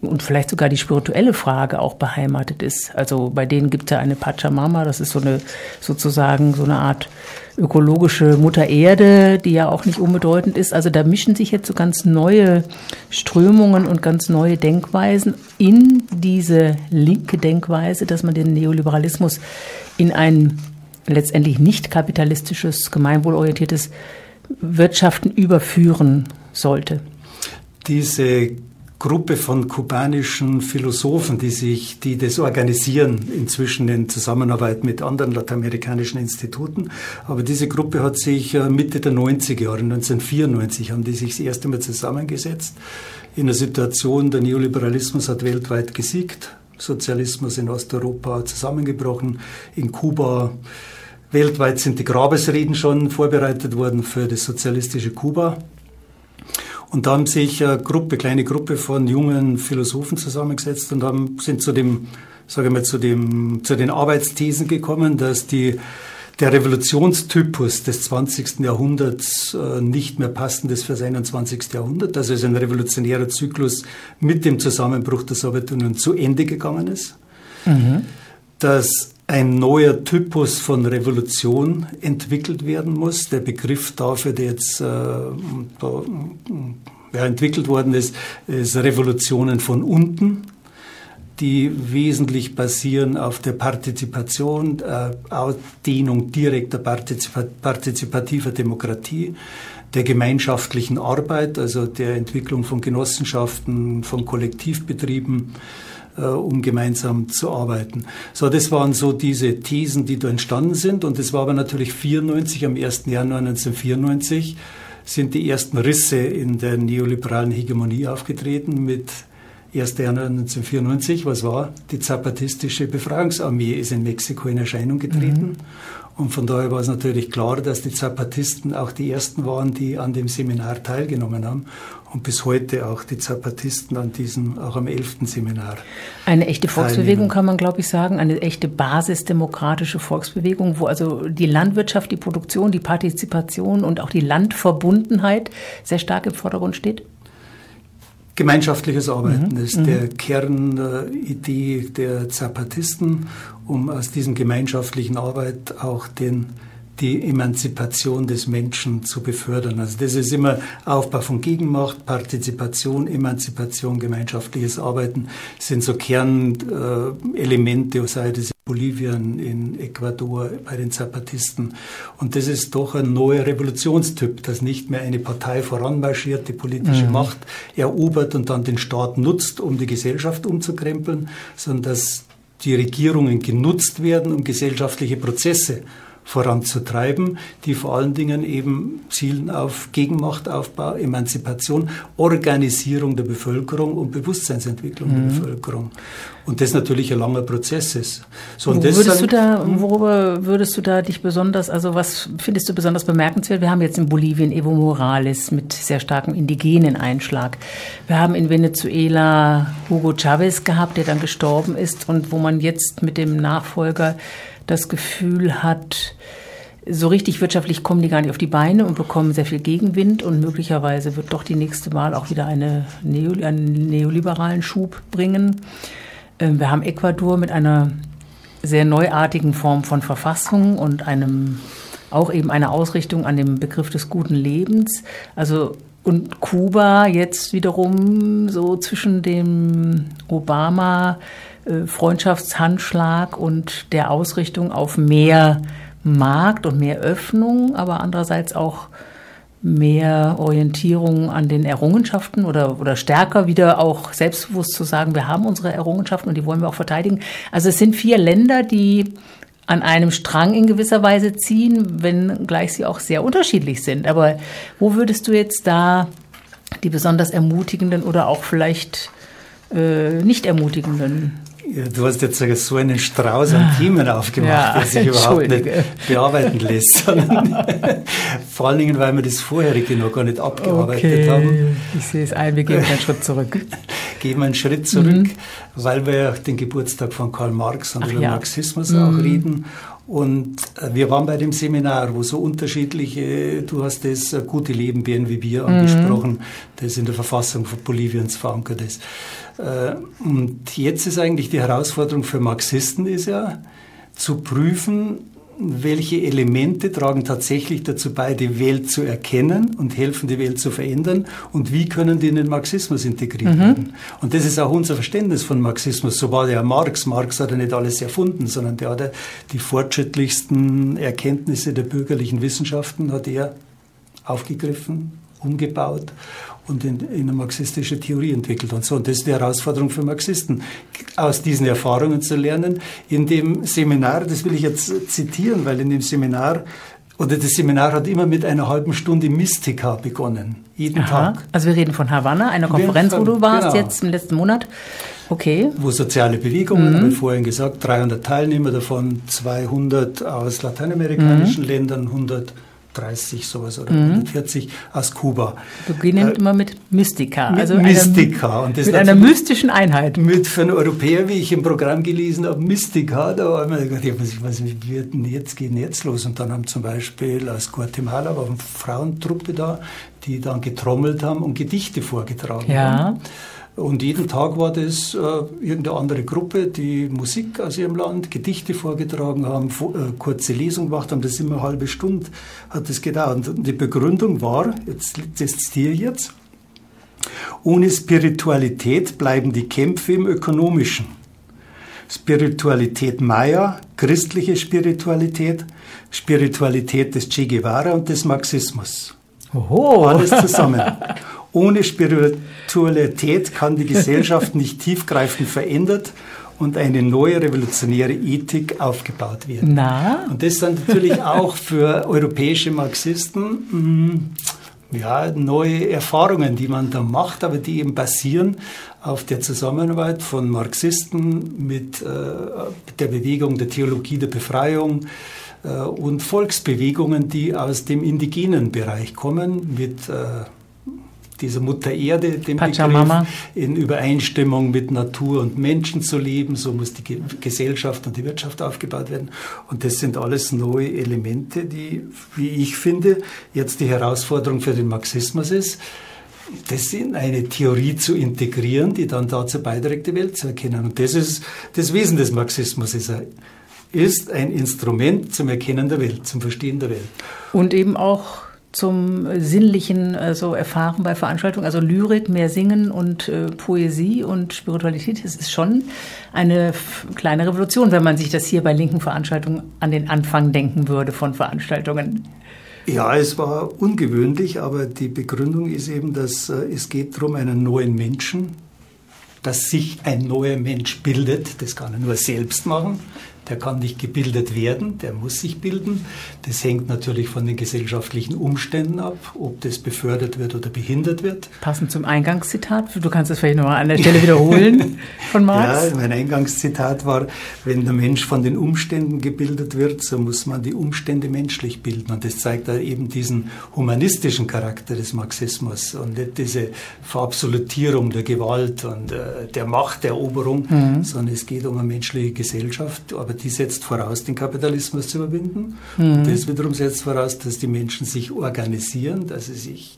und vielleicht sogar die spirituelle Frage auch beheimatet ist. Also bei denen gibt es ja eine Pachamama, das ist so eine sozusagen so eine Art ökologische Mutter Erde, die ja auch nicht unbedeutend ist. Also da mischen sich jetzt so ganz neue Strömungen und ganz neue Denkweisen in diese linke Denkweise, dass man den Neoliberalismus in ein letztendlich nicht kapitalistisches, gemeinwohlorientiertes Wirtschaften überführen sollte. Diese Gruppe von kubanischen Philosophen, die sich, die das organisieren, inzwischen in Zusammenarbeit mit anderen lateinamerikanischen Instituten. Aber diese Gruppe hat sich äh, Mitte der 90er Jahre, 1994, haben die sich das erste Mal zusammengesetzt. In der Situation, der Neoliberalismus hat weltweit gesiegt, Sozialismus in Osteuropa zusammengebrochen, in Kuba Weltweit sind die Grabesreden schon vorbereitet worden für das sozialistische Kuba. Und da haben sich eine Gruppe, kleine Gruppe von jungen Philosophen zusammengesetzt und haben, sind zu dem, sage ich mal, zu dem, zu den Arbeitsthesen gekommen, dass die, der Revolutionstypus des 20. Jahrhunderts äh, nicht mehr passend ist für das 21. Jahrhundert, dass also ein revolutionärer Zyklus mit dem Zusammenbruch der Sowjetunion zu Ende gegangen ist. Mhm. Dass ein neuer Typus von Revolution entwickelt werden muss. Der Begriff dafür, der jetzt äh, da, ja, entwickelt worden ist, ist Revolutionen von unten. die wesentlich basieren auf der Partizipation, äh, Ausdehnung direkter partizipativer Demokratie, der gemeinschaftlichen Arbeit, also der Entwicklung von Genossenschaften, von Kollektivbetrieben, um gemeinsam zu arbeiten. So, das waren so diese Thesen, die da entstanden sind. Und es war aber natürlich 94, am 1. Januar 1994, sind die ersten Risse in der neoliberalen Hegemonie aufgetreten mit 1. Januar 1994, was war? Die zapatistische Befreiungsarmee ist in Mexiko in Erscheinung getreten. Mhm. Und von daher war es natürlich klar, dass die Zapatisten auch die ersten waren, die an dem Seminar teilgenommen haben. Und bis heute auch die Zapatisten an diesem, auch am 11. Seminar. Eine echte Volksbewegung kann man, glaube ich, sagen, eine echte basisdemokratische Volksbewegung, wo also die Landwirtschaft, die Produktion, die Partizipation und auch die Landverbundenheit sehr stark im Vordergrund steht? Gemeinschaftliches Arbeiten mhm. ist der mhm. Kernidee der Zapatisten, um aus diesem gemeinschaftlichen Arbeit auch den die Emanzipation des Menschen zu befördern. Also das ist immer Aufbau von Gegenmacht, Partizipation, Emanzipation, gemeinschaftliches Arbeiten sind so Kernelemente, sei es in Bolivien, in Ecuador, bei den Zapatisten. Und das ist doch ein neuer Revolutionstyp, dass nicht mehr eine Partei voranmarschiert, die politische mhm. Macht erobert und dann den Staat nutzt, um die Gesellschaft umzukrempeln, sondern dass die Regierungen genutzt werden, um gesellschaftliche Prozesse voranzutreiben, die vor allen Dingen eben zielen auf Gegenmachtaufbau, Emanzipation, Organisierung der Bevölkerung und Bewusstseinsentwicklung mhm. der Bevölkerung. Und das natürlich ein langer Prozess ist. So, und würdest dann, du da, worüber würdest du da dich besonders, also was findest du besonders bemerkenswert? Wir haben jetzt in Bolivien Evo Morales mit sehr starkem indigenen Einschlag. Wir haben in Venezuela Hugo Chavez gehabt, der dann gestorben ist und wo man jetzt mit dem Nachfolger das Gefühl hat, so richtig wirtschaftlich kommen die gar nicht auf die Beine und bekommen sehr viel Gegenwind und möglicherweise wird doch die nächste Wahl auch wieder eine Neo, einen neoliberalen Schub bringen. Ähm, wir haben Ecuador mit einer sehr neuartigen Form von Verfassung und einem auch eben einer Ausrichtung an dem Begriff des guten Lebens. Also und Kuba jetzt wiederum so zwischen dem Obama Freundschaftshandschlag und der Ausrichtung auf mehr Markt und mehr Öffnung, aber andererseits auch mehr Orientierung an den Errungenschaften oder, oder stärker wieder auch selbstbewusst zu sagen, wir haben unsere Errungenschaften und die wollen wir auch verteidigen. Also es sind vier Länder, die an einem Strang in gewisser Weise ziehen, wenn gleich sie auch sehr unterschiedlich sind. Aber wo würdest du jetzt da die besonders ermutigenden oder auch vielleicht äh, nicht ermutigenden du hast jetzt so einen Strauß an ah. Themen aufgemacht, ja, der sich überhaupt nicht bearbeiten lässt. vor allen Dingen, weil wir das vorherige noch gar nicht abgearbeitet okay. haben. Ich sehe es ein, wir gehen einen Schritt zurück. Gehen wir einen Schritt zurück, mhm. weil wir ja den Geburtstag von Karl Marx und Ach, über ja. Marxismus mhm. auch reden. Und äh, wir waren bei dem Seminar, wo so unterschiedliche, du hast das äh, gute Leben BNWB mhm. angesprochen, das in der Verfassung von Boliviens verankert ist. Äh, und jetzt ist eigentlich die Herausforderung für Marxisten ist ja, zu prüfen, welche Elemente tragen tatsächlich dazu bei, die Welt zu erkennen und helfen, die Welt zu verändern und wie können die in den Marxismus integriert mhm. werden. Und das ist auch unser Verständnis von Marxismus. So war ja Marx. Marx hat ja nicht alles erfunden, sondern der hat ja die fortschrittlichsten Erkenntnisse der bürgerlichen Wissenschaften hat er aufgegriffen, umgebaut und in, in eine marxistische Theorie entwickelt und so. Und das ist die Herausforderung für Marxisten, aus diesen Erfahrungen zu lernen. In dem Seminar, das will ich jetzt zitieren, weil in dem Seminar oder das Seminar hat immer mit einer halben Stunde Mystika begonnen, jeden Aha. Tag. Also wir reden von Havanna, einer Konferenz, wo du warst genau. jetzt im letzten Monat. Okay. Wo soziale Bewegungen, mhm. habe ich vorhin gesagt, 300 Teilnehmer, davon 200 aus lateinamerikanischen mhm. Ländern, 100 30 sowas oder mhm. 140 aus Kuba. Beginnend äh, immer mit Mystika. Mit also Mystika. Eine, und das mit einer mystischen Einheit. Mit für einen Europäer, wie ich im Programm gelesen habe, Mystika, da haben wir gedacht, was, wird denn jetzt, geht denn jetzt los? Und dann haben zum Beispiel aus Guatemala war eine Frauentruppe da, die dann getrommelt haben und Gedichte vorgetragen ja. haben. Und jeden Tag war das äh, irgendeine andere Gruppe, die Musik aus ihrem Land, Gedichte vorgetragen haben, äh, kurze Lesungen gemacht haben. Das immer eine halbe Stunde hat das gedauert. Und die Begründung war, jetzt, das ich jetzt, ohne Spiritualität bleiben die Kämpfe im Ökonomischen. Spiritualität Maya, christliche Spiritualität, Spiritualität des Che Guevara und des Marxismus. Oho. Alles zusammen. Ohne Spiritualität kann die Gesellschaft nicht tiefgreifend verändert und eine neue revolutionäre Ethik aufgebaut werden. Na? Und das sind natürlich auch für europäische Marxisten mh, ja, neue Erfahrungen, die man da macht, aber die eben basieren auf der Zusammenarbeit von Marxisten mit äh, der Bewegung der Theologie der Befreiung, äh, und Volksbewegungen, die aus dem indigenen Bereich kommen, mit äh, dieser Mutter Erde, dem Pachamama. Begriff, in Übereinstimmung mit Natur und Menschen zu leben. So muss die Gesellschaft und die Wirtschaft aufgebaut werden. Und das sind alles neue Elemente, die, wie ich finde, jetzt die Herausforderung für den Marxismus ist, das in eine Theorie zu integrieren, die dann dazu beiträgt, die Welt zu erkennen. Und das ist das Wesen des Marxismus, ist er ist ein Instrument zum Erkennen der Welt, zum Verstehen der Welt. Und eben auch zum sinnlichen also Erfahren bei Veranstaltungen, also Lyrik, mehr Singen und äh, Poesie und Spiritualität. Das ist schon eine kleine Revolution, wenn man sich das hier bei linken Veranstaltungen an den Anfang denken würde von Veranstaltungen. Ja, es war ungewöhnlich, aber die Begründung ist eben, dass äh, es geht darum, einen neuen Menschen, dass sich ein neuer Mensch bildet. Das kann er nur selbst machen der kann nicht gebildet werden, der muss sich bilden. Das hängt natürlich von den gesellschaftlichen Umständen ab, ob das befördert wird oder behindert wird. Passend zum Eingangszitat, du kannst es vielleicht noch an der Stelle wiederholen von Marx. Ja, mein Eingangszitat war, wenn der Mensch von den Umständen gebildet wird, so muss man die Umstände menschlich bilden. Und das zeigt da eben diesen humanistischen Charakter des Marxismus und nicht diese Verabsolutierung der Gewalt und äh, der Machteroberung, mhm. sondern es geht um eine menschliche Gesellschaft, aber die setzt voraus, den Kapitalismus zu überwinden. Mhm. Und das wiederum setzt voraus, dass die Menschen sich organisieren, dass sie sich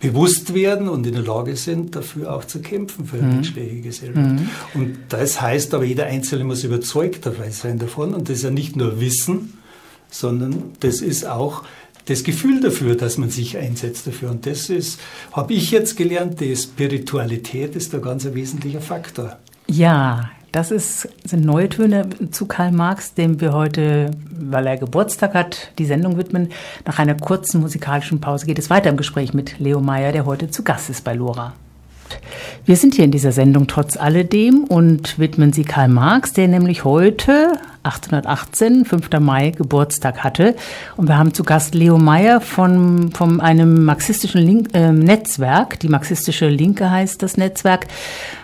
bewusst werden und in der Lage sind, dafür auch zu kämpfen für eine mhm. menschliche Gesellschaft. Mhm. Und das heißt aber, jeder Einzelne muss überzeugt sein davon. Und das ist ja nicht nur Wissen, sondern das ist auch das Gefühl dafür, dass man sich einsetzt dafür. Und das ist, habe ich jetzt gelernt, die Spiritualität ist ein ganz wesentlicher Faktor. Ja, das ist, sind neue Töne zu Karl Marx, dem wir heute, weil er Geburtstag hat, die Sendung widmen. Nach einer kurzen musikalischen Pause geht es weiter im Gespräch mit Leo Meyer, der heute zu Gast ist bei Lora. Wir sind hier in dieser Sendung trotz alledem und widmen sie Karl Marx, der nämlich heute, 1818, 5. Mai, Geburtstag hatte. Und wir haben zu Gast Leo Meyer von, von einem marxistischen Link, äh, Netzwerk. Die marxistische Linke heißt das Netzwerk.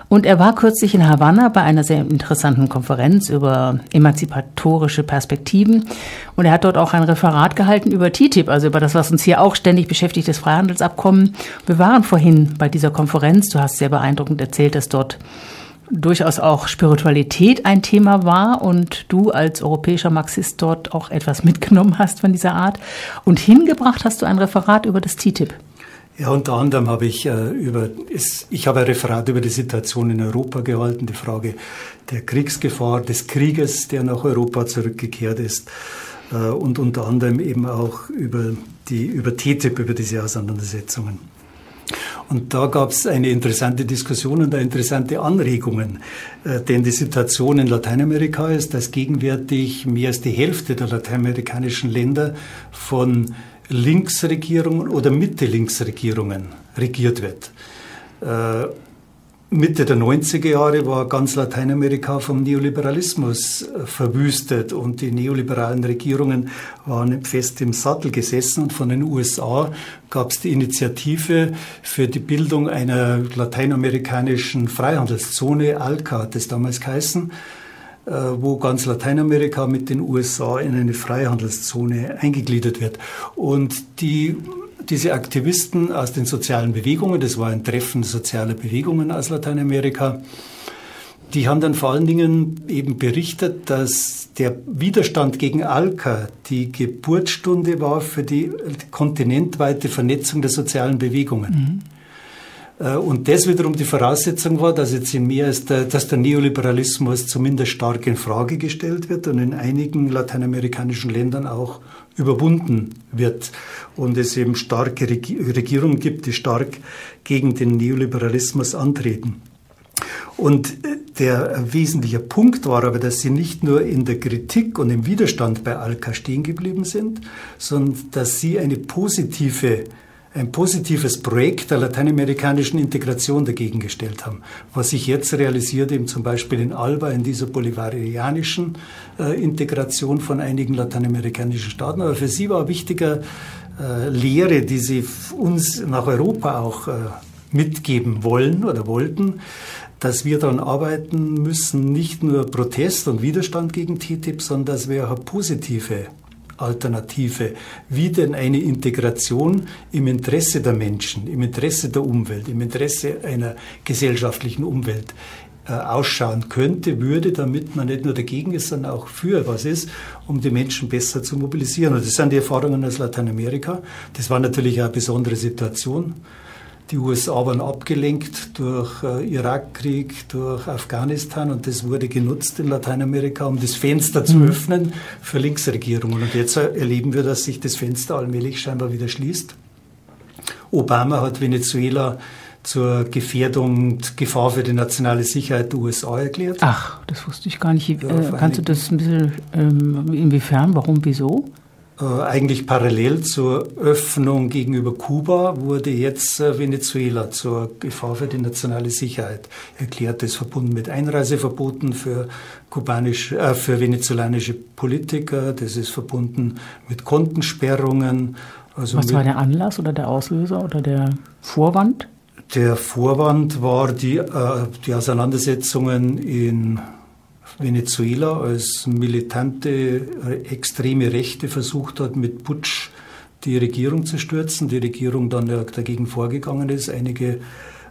Und er war kürzlich in Havanna bei einer sehr interessanten Konferenz über emanzipatorische Perspektiven. Und er hat dort auch ein Referat gehalten über TTIP, also über das, was uns hier auch ständig beschäftigt, das Freihandelsabkommen. Wir waren vorhin bei dieser Konferenz. Du hast sehr beeindruckend erzählt, dass dort durchaus auch Spiritualität ein Thema war und du als europäischer Marxist dort auch etwas mitgenommen hast von dieser Art. Und hingebracht hast du ein Referat über das TTIP. Ja, unter anderem habe ich äh, über, ich habe ein Referat über die Situation in Europa gehalten, die Frage der Kriegsgefahr, des Krieges, der nach Europa zurückgekehrt ist, äh, und unter anderem eben auch über die, über TTIP, über diese Auseinandersetzungen. Und da gab es eine interessante Diskussion und interessante Anregungen. Äh, denn die Situation in Lateinamerika ist, dass gegenwärtig mehr als die Hälfte der lateinamerikanischen Länder von Linksregierungen oder Mitte-Linksregierungen regiert wird. Äh, Mitte der 90er Jahre war ganz Lateinamerika vom Neoliberalismus äh, verwüstet und die neoliberalen Regierungen waren fest im Sattel gesessen und von den USA gab es die Initiative für die Bildung einer lateinamerikanischen Freihandelszone, ALCA hat es damals geheißen, äh, wo ganz Lateinamerika mit den USA in eine Freihandelszone eingegliedert wird. Und die diese Aktivisten aus den sozialen Bewegungen, das war ein Treffen sozialer Bewegungen aus Lateinamerika, die haben dann vor allen Dingen eben berichtet, dass der Widerstand gegen Alka die Geburtsstunde war für die kontinentweite Vernetzung der sozialen Bewegungen. Mhm. Äh, und das wiederum die Voraussetzung war, dass jetzt in als der, dass der Neoliberalismus zumindest stark in Frage gestellt wird und in einigen lateinamerikanischen Ländern auch überwunden wird und es eben starke Regierungen gibt, die stark gegen den Neoliberalismus antreten. Und äh, der wesentliche Punkt war aber, dass sie nicht nur in der Kritik und im Widerstand bei Alka stehen geblieben sind, sondern dass sie eine positive ein positives Projekt der lateinamerikanischen Integration dagegen gestellt haben. Was sich jetzt realisiert, eben zum Beispiel in Alba, in dieser bolivarianischen äh, Integration von einigen lateinamerikanischen Staaten. Aber für sie war eine wichtige äh, Lehre, die sie uns nach Europa auch äh, mitgeben wollen oder wollten, dass wir daran arbeiten müssen, nicht nur Protest und Widerstand gegen TTIP, sondern dass wir auch positive Alternative, wie denn eine Integration im Interesse der Menschen, im Interesse der Umwelt, im Interesse einer gesellschaftlichen Umwelt äh, ausschauen könnte, würde, damit man nicht nur dagegen ist, sondern auch für was ist, um die Menschen besser zu mobilisieren. Und das sind die Erfahrungen aus Lateinamerika. Das war natürlich eine besondere Situation. Die USA waren abgelenkt durch äh, Irakkrieg, durch Afghanistan und das wurde genutzt in Lateinamerika, um das Fenster zu mhm. öffnen für Linksregierungen. Und jetzt erleben wir, dass sich das Fenster allmählich scheinbar wieder schließt. Obama hat Venezuela zur Gefährdung und Gefahr für die nationale Sicherheit der USA erklärt. Ach, das wusste ich gar nicht. Ja, äh, kannst du das ein bisschen, ähm, inwiefern, warum, wieso? Äh, eigentlich parallel zur Öffnung gegenüber Kuba wurde jetzt äh, Venezuela zur Gefahr für die nationale Sicherheit erklärt. Das ist verbunden mit Einreiseverboten für kubanische, äh, für venezolanische Politiker. Das ist verbunden mit Kontensperrungen. Also Was war der Anlass oder der Auslöser oder der Vorwand? Der Vorwand war die, äh, die Auseinandersetzungen in Venezuela als militante, äh, extreme Rechte versucht hat, mit Putsch die Regierung zu stürzen. Die Regierung dann dagegen vorgegangen ist. Einige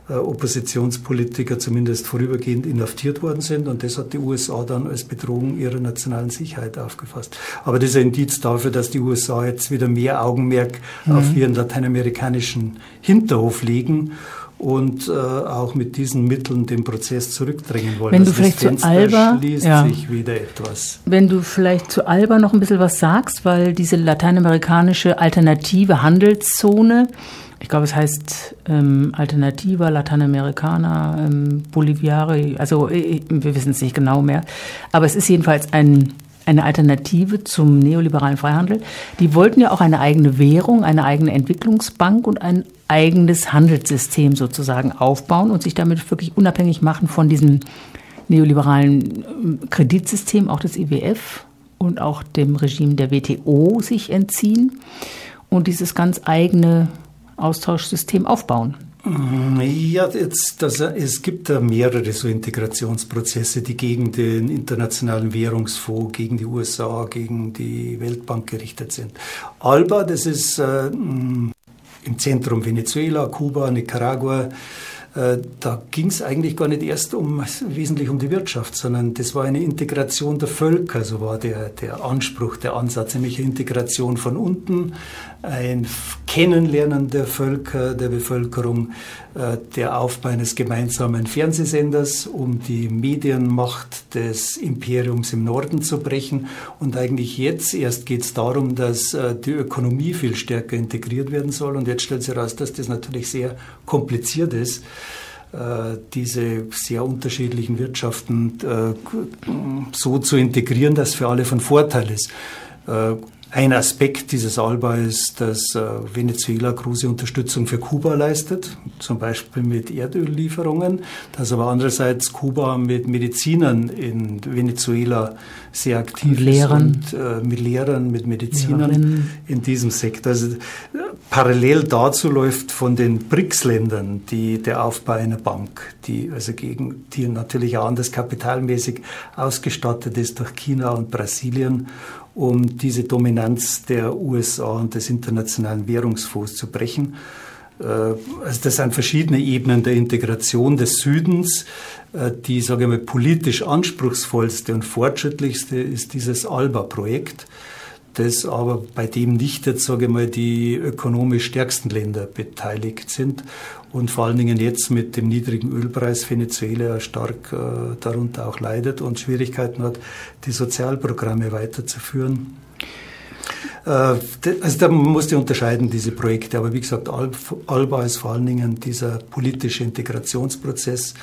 äh, Oppositionspolitiker zumindest vorübergehend inhaftiert worden sind. Und das hat die USA dann als Bedrohung ihrer nationalen Sicherheit aufgefasst. Aber das ist ein Indiz dafür, dass die USA jetzt wieder mehr Augenmerk mhm. auf ihren lateinamerikanischen Hinterhof legen und äh, auch mit diesen Mitteln den Prozess zurückdrängen wollen. Wenn du also vielleicht zu Alba, ja. Wenn du vielleicht zu Alba noch ein bisschen was sagst, weil diese lateinamerikanische alternative Handelszone, ich glaube, es heißt ähm, Alternativa Lateinamericana, ähm, Boliviari, also äh, wir wissen es nicht genau mehr, aber es ist jedenfalls ein eine Alternative zum neoliberalen Freihandel. Die wollten ja auch eine eigene Währung, eine eigene Entwicklungsbank und ein eigenes Handelssystem sozusagen aufbauen und sich damit wirklich unabhängig machen von diesem neoliberalen ähm, Kreditsystem, auch des IWF und auch dem Regime der WTO sich entziehen und dieses ganz eigene Austauschsystem aufbauen. Ja, jetzt, das, es gibt da mehrere so Integrationsprozesse, die gegen den Internationalen Währungsfonds, gegen die USA, gegen die Weltbank gerichtet sind. ALBA, das ist äh, im Zentrum Venezuela, Kuba, Nicaragua, äh, da ging es eigentlich gar nicht erst um, wesentlich um die Wirtschaft, sondern das war eine Integration der Völker, so war der, der Anspruch, der Ansatz, nämlich Integration von unten, ein Kennenlernen der Völker, der Bevölkerung, der Aufbau eines gemeinsamen Fernsehsenders, um die Medienmacht des Imperiums im Norden zu brechen. Und eigentlich jetzt erst geht es darum, dass äh, die Ökonomie viel stärker integriert werden soll. Und jetzt stellt sich heraus, dass das natürlich sehr kompliziert ist äh, diese sehr unterschiedlichen Wirtschaften so zu integrieren, dass für alle von Vorteil ist. Ein Aspekt dieses ALBA ist, dass äh, Venezuela große Unterstützung für Kuba leistet, zum Beispiel mit Erdöllieferungen, dass aber andererseits Kuba mit Medizinern in Venezuela sehr aktiv Lehrern. ist und äh, mit Lehrern, mit Medizinern Lehrerinnen. in diesem Sektor. Also, äh, parallel dazu läuft von den BRICS-Ländern der Aufbau einer Bank, die also gegen die natürlich auch anders kapitalmäßig ausgestattet ist durch China und Brasilien um diese Dominanz der USA und des Internationalen Währungsfonds zu brechen. Äh, also das sind verschiedene Ebenen der Integration des Südens. Äh, die, sage ich mal, politisch anspruchsvollste und fortschrittlichste ist dieses ALBA-Projekt das aber bei dem nicht jetzt, sage ich mal, die ökonomisch stärksten Länder beteiligt sind und vor allen Dingen jetzt mit dem niedrigen Ölpreis Venezuela stark äh, darunter auch leidet und Schwierigkeiten hat, die Sozialprogramme weiterzuführen. Äh, also da muss man unterscheiden, diese Projekte. Aber wie gesagt, Alba ist vor allen Dingen dieser politische Integrationsprozess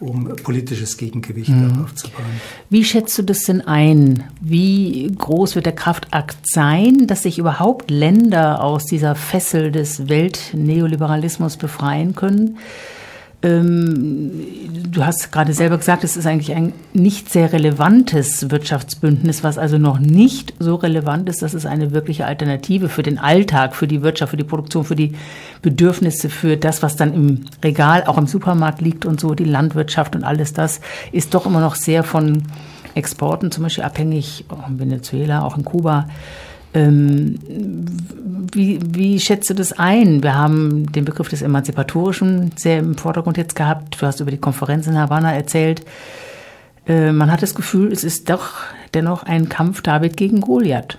um politisches Gegengewicht mhm. aufzubauen. Wie schätzt du das denn ein? Wie groß wird der Kraftakt sein, dass sich überhaupt Länder aus dieser Fessel des Weltneoliberalismus befreien können? Ähm, du hast gerade selber gesagt, es ist eigentlich ein nicht sehr relevantes Wirtschaftsbündnis, was also noch nicht so relevant ist, dass es eine wirkliche Alternative für den Alltag, für die Wirtschaft, für die Produktion, für die Bedürfnisse, für das, was dann im Regal, auch im Supermarkt liegt und so, die Landwirtschaft und alles das, ist doch immer noch sehr von Exporten zum Beispiel abhängig, auch in Venezuela, auch in Kuba. Ähm, wie, wie schätzt du das ein? Wir haben den Begriff des Emanzipatorischen sehr im Vordergrund jetzt gehabt. Du hast über die Konferenz in Havanna erzählt. Äh, man hat das Gefühl, es ist doch dennoch ein Kampf David gegen Goliath.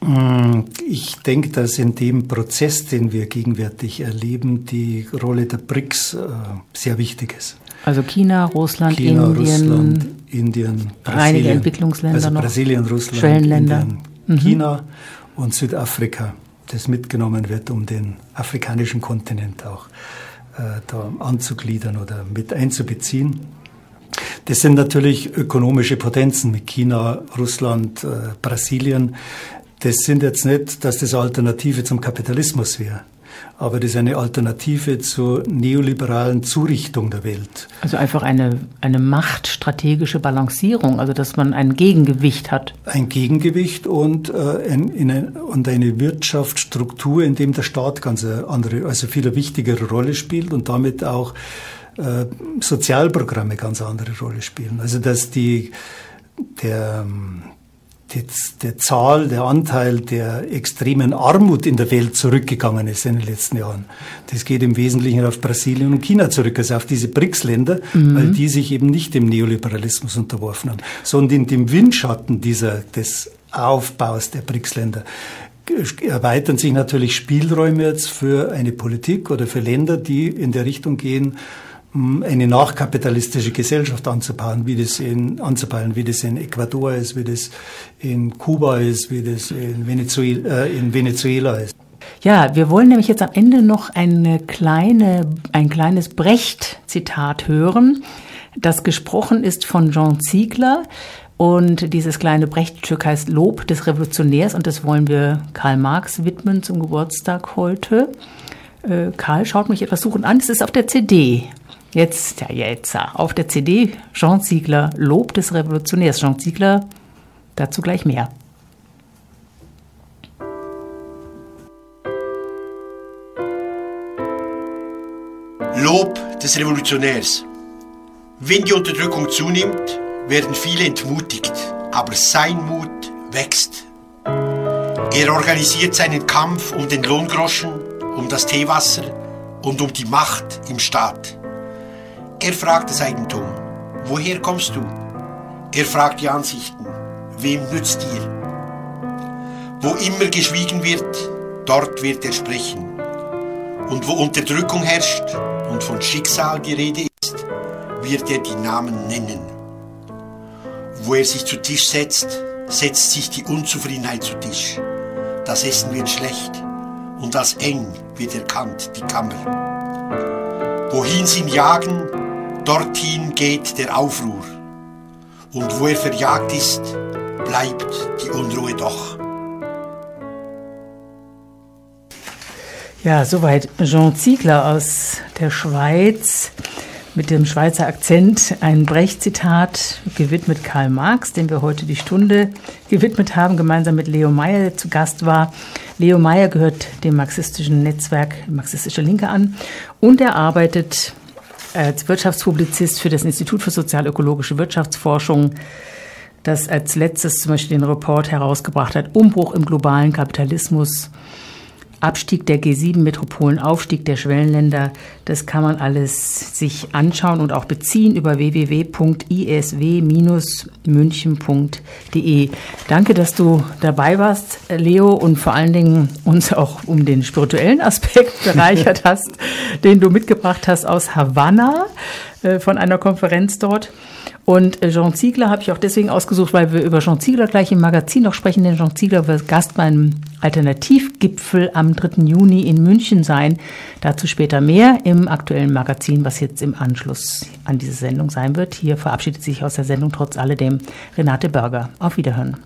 Mm, ich denke, dass in dem Prozess, den wir gegenwärtig erleben, die Rolle der BRICS äh, sehr wichtig ist. Also China, Russland, China, Indien, Russland, Indien, Brasilien, Entwicklungsländer also noch. Brasilien, Russland, Schwellenländer. Indien, mhm. China und Südafrika, das mitgenommen wird, um den afrikanischen Kontinent auch äh, da anzugliedern oder mit einzubeziehen. Das sind natürlich ökonomische Potenzen mit China, Russland, äh, Brasilien. Das sind jetzt nicht, dass das Alternative zum Kapitalismus wäre aber das ist eine Alternative zur neoliberalen Zurichtung der Welt. Also einfach eine, eine machtstrategische Balancierung, also dass man ein Gegengewicht hat. Ein Gegengewicht und, äh, ein, ein, und eine Wirtschaftsstruktur, in dem der Staat ganz eine andere, also viel wichtigere Rolle spielt und damit auch äh, Sozialprogramme ganz andere Rolle spielen. Also dass die der die, die Zahl, der Anteil der extremen Armut in der Welt zurückgegangen ist in den letzten Jahren. Das geht im Wesentlichen auf Brasilien und China zurück, also auf diese BRICS-Länder, mhm. weil die sich eben nicht dem Neoliberalismus unterworfen haben, sondern in dem Windschatten dieser, des Aufbaus der BRICS-Länder erweitern sich natürlich Spielräume jetzt für eine Politik oder für Länder, die in der Richtung gehen, eine nachkapitalistische Gesellschaft anzubauen, wie das in, anzubauen, wie das in Ecuador ist, wie das in Kuba ist, wie das in Venezuela, äh, in Venezuela ist. Ja, wir wollen nämlich jetzt am Ende noch eine kleine, ein kleines Brecht-Zitat hören, das gesprochen ist von Jean Ziegler. Und dieses kleine Brecht-Stück heißt Lob des Revolutionärs und das wollen wir Karl Marx widmen zum Geburtstag heute. Äh, Karl schaut mich etwas suchend an. Es ist auf der CD. Jetzt, ja, jetzt, auf der CD Jean Ziegler, Lob des Revolutionärs. Jean Ziegler, dazu gleich mehr. Lob des Revolutionärs. Wenn die Unterdrückung zunimmt, werden viele entmutigt, aber sein Mut wächst. Er organisiert seinen Kampf um den Lohngroschen, um das Teewasser und um die Macht im Staat. Er fragt das Eigentum. Woher kommst du? Er fragt die Ansichten. Wem nützt dir? Wo immer geschwiegen wird, dort wird er sprechen. Und wo Unterdrückung herrscht und von Schicksal die Rede ist, wird er die Namen nennen. Wo er sich zu Tisch setzt, setzt sich die Unzufriedenheit zu Tisch. Das Essen wird schlecht und als eng wird erkannt die Kammer. Wohin sie ihn jagen, Dorthin geht der Aufruhr. Und wo er verjagt ist, bleibt die Unruhe doch. Ja, soweit Jean Ziegler aus der Schweiz mit dem Schweizer Akzent. Ein Brecht-Zitat gewidmet Karl Marx, dem wir heute die Stunde gewidmet haben, gemeinsam mit Leo Meyer, zu Gast war. Leo Meyer gehört dem marxistischen Netzwerk Marxistische Linke an und er arbeitet als Wirtschaftspublizist für das Institut für sozialökologische Wirtschaftsforschung, das als letztes zum Beispiel den Report herausgebracht hat, Umbruch im globalen Kapitalismus Abstieg der G7-Metropolen, Aufstieg der Schwellenländer, das kann man alles sich anschauen und auch beziehen über www.isw-münchen.de. Danke, dass du dabei warst, Leo, und vor allen Dingen uns auch um den spirituellen Aspekt bereichert hast, den du mitgebracht hast aus Havanna äh, von einer Konferenz dort. Und äh, Jean Ziegler habe ich auch deswegen ausgesucht, weil wir über Jean Ziegler gleich im Magazin noch sprechen, denn Jean Ziegler wird Gast beim Alternativgipfel am 3. Juni in München sein. Dazu später mehr im aktuellen Magazin, was jetzt im Anschluss an diese Sendung sein wird. Hier verabschiedet sich aus der Sendung trotz alledem Renate Berger. Auf Wiederhören.